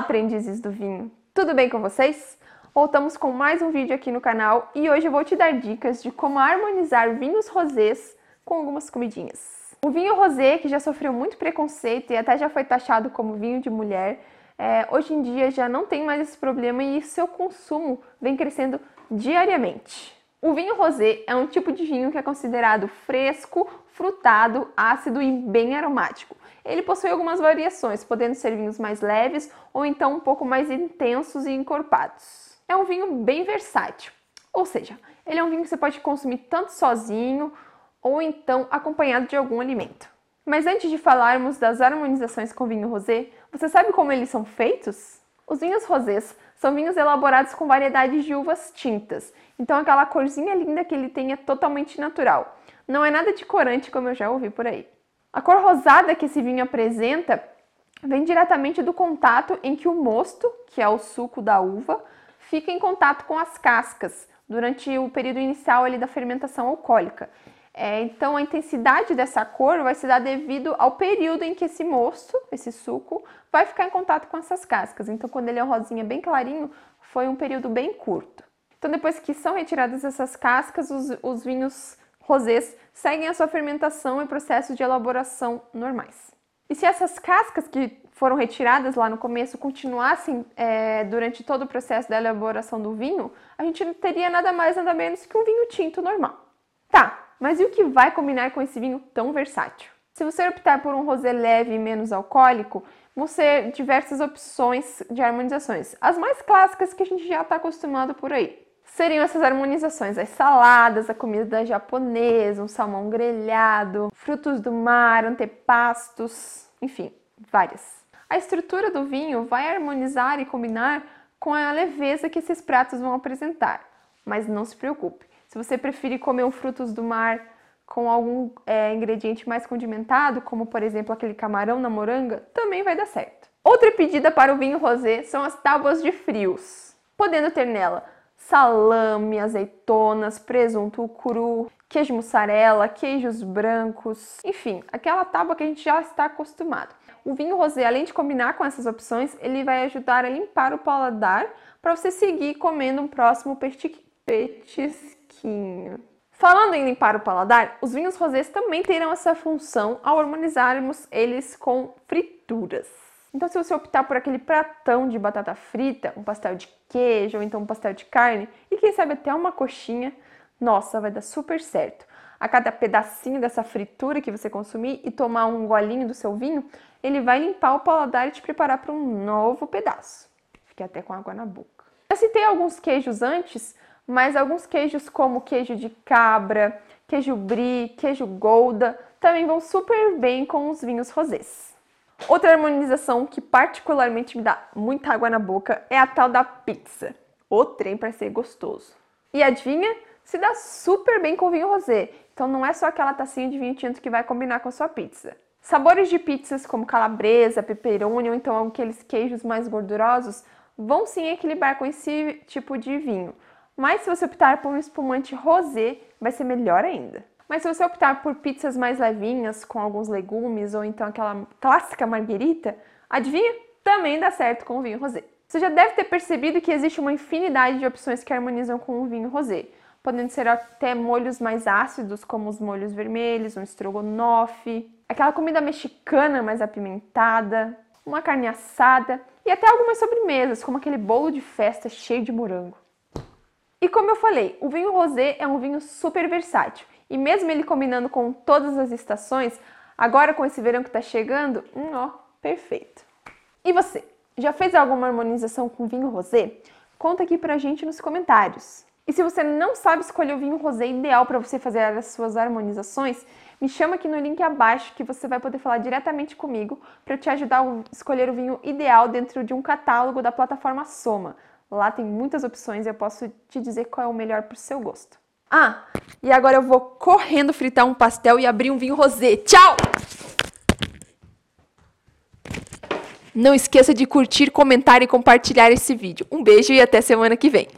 aprendizes do vinho! Tudo bem com vocês? Voltamos com mais um vídeo aqui no canal e hoje eu vou te dar dicas de como harmonizar vinhos rosés com algumas comidinhas. O vinho rosé, que já sofreu muito preconceito e até já foi taxado como vinho de mulher, é, hoje em dia já não tem mais esse problema e seu consumo vem crescendo diariamente. O vinho rosé é um tipo de vinho que é considerado fresco, frutado, ácido e bem aromático. Ele possui algumas variações, podendo ser vinhos mais leves ou então um pouco mais intensos e encorpados. É um vinho bem versátil, ou seja, ele é um vinho que você pode consumir tanto sozinho ou então acompanhado de algum alimento. Mas antes de falarmos das harmonizações com vinho rosé, você sabe como eles são feitos? Os vinhos rosés são vinhos elaborados com variedades de uvas tintas, então aquela corzinha linda que ele tem é totalmente natural. Não é nada de corante como eu já ouvi por aí. A cor rosada que esse vinho apresenta vem diretamente do contato em que o mosto, que é o suco da uva, fica em contato com as cascas durante o período inicial ali da fermentação alcoólica. É, então a intensidade dessa cor vai se dar devido ao período em que esse mosto, esse suco, vai ficar em contato com essas cascas. Então quando ele é rosinha bem clarinho, foi um período bem curto. Então depois que são retiradas essas cascas, os, os vinhos rosés seguem a sua fermentação e processos de elaboração normais. E se essas cascas que foram retiradas lá no começo continuassem é, durante todo o processo da elaboração do vinho, a gente não teria nada mais nada menos que um vinho tinto normal. Tá, mas e o que vai combinar com esse vinho tão versátil? Se você optar por um rosé leve e menos alcoólico, vão ser diversas opções de harmonizações. As mais clássicas que a gente já está acostumado por aí seriam essas harmonizações, as saladas, a comida japonesa, um salmão grelhado, frutos do mar, antepastos, enfim, várias. A estrutura do vinho vai harmonizar e combinar com a leveza que esses pratos vão apresentar. Mas não se preocupe, se você preferir comer um frutos do mar com algum é, ingrediente mais condimentado, como por exemplo aquele camarão na moranga, também vai dar certo. Outra pedida para o vinho rosé são as tábuas de frios, podendo ter nela salame, azeitonas, presunto cru, queijo mussarela, queijos brancos, enfim, aquela tábua que a gente já está acostumado. O vinho rosé, além de combinar com essas opções, ele vai ajudar a limpar o paladar para você seguir comendo um próximo petisquinho. Falando em limpar o paladar, os vinhos rosés também terão essa função ao harmonizarmos eles com frituras. Então, se você optar por aquele pratão de batata frita, um pastel de queijo ou então um pastel de carne e quem sabe até uma coxinha, nossa, vai dar super certo. A cada pedacinho dessa fritura que você consumir e tomar um golinho do seu vinho, ele vai limpar o paladar e te preparar para um novo pedaço. Fiquei até com água na boca. Eu citei alguns queijos antes, mas alguns queijos como queijo de cabra, queijo brie, queijo gouda, também vão super bem com os vinhos rosés. Outra harmonização que particularmente me dá muita água na boca é a tal da pizza. O trem para ser gostoso. E adivinha? Se dá super bem com vinho rosé. Então não é só aquela tacinha de vinho tinto que vai combinar com a sua pizza. Sabores de pizzas como calabresa, pepperoni ou então aqueles queijos mais gordurosos vão sim equilibrar com esse tipo de vinho. Mas se você optar por um espumante rosé, vai ser melhor ainda. Mas se você optar por pizzas mais levinhas, com alguns legumes, ou então aquela clássica marguerita, adivinha? Também dá certo com o vinho rosé. Você já deve ter percebido que existe uma infinidade de opções que harmonizam com o vinho rosé, podendo ser até molhos mais ácidos, como os molhos vermelhos, um estrogonofe, aquela comida mexicana mais apimentada, uma carne assada e até algumas sobremesas, como aquele bolo de festa cheio de morango. E como eu falei, o vinho rosé é um vinho super versátil e mesmo ele combinando com todas as estações, agora com esse verão que está chegando, hum, ó, perfeito. E você, já fez alguma harmonização com vinho rosé? Conta aqui pra gente nos comentários. E se você não sabe escolher o vinho rosé ideal para você fazer as suas harmonizações, me chama aqui no link abaixo que você vai poder falar diretamente comigo para te ajudar a escolher o vinho ideal dentro de um catálogo da plataforma Soma. Lá tem muitas opções e eu posso te dizer qual é o melhor para o seu gosto. Ah, e agora eu vou correndo fritar um pastel e abrir um vinho rosé. Tchau! Não esqueça de curtir, comentar e compartilhar esse vídeo. Um beijo e até semana que vem.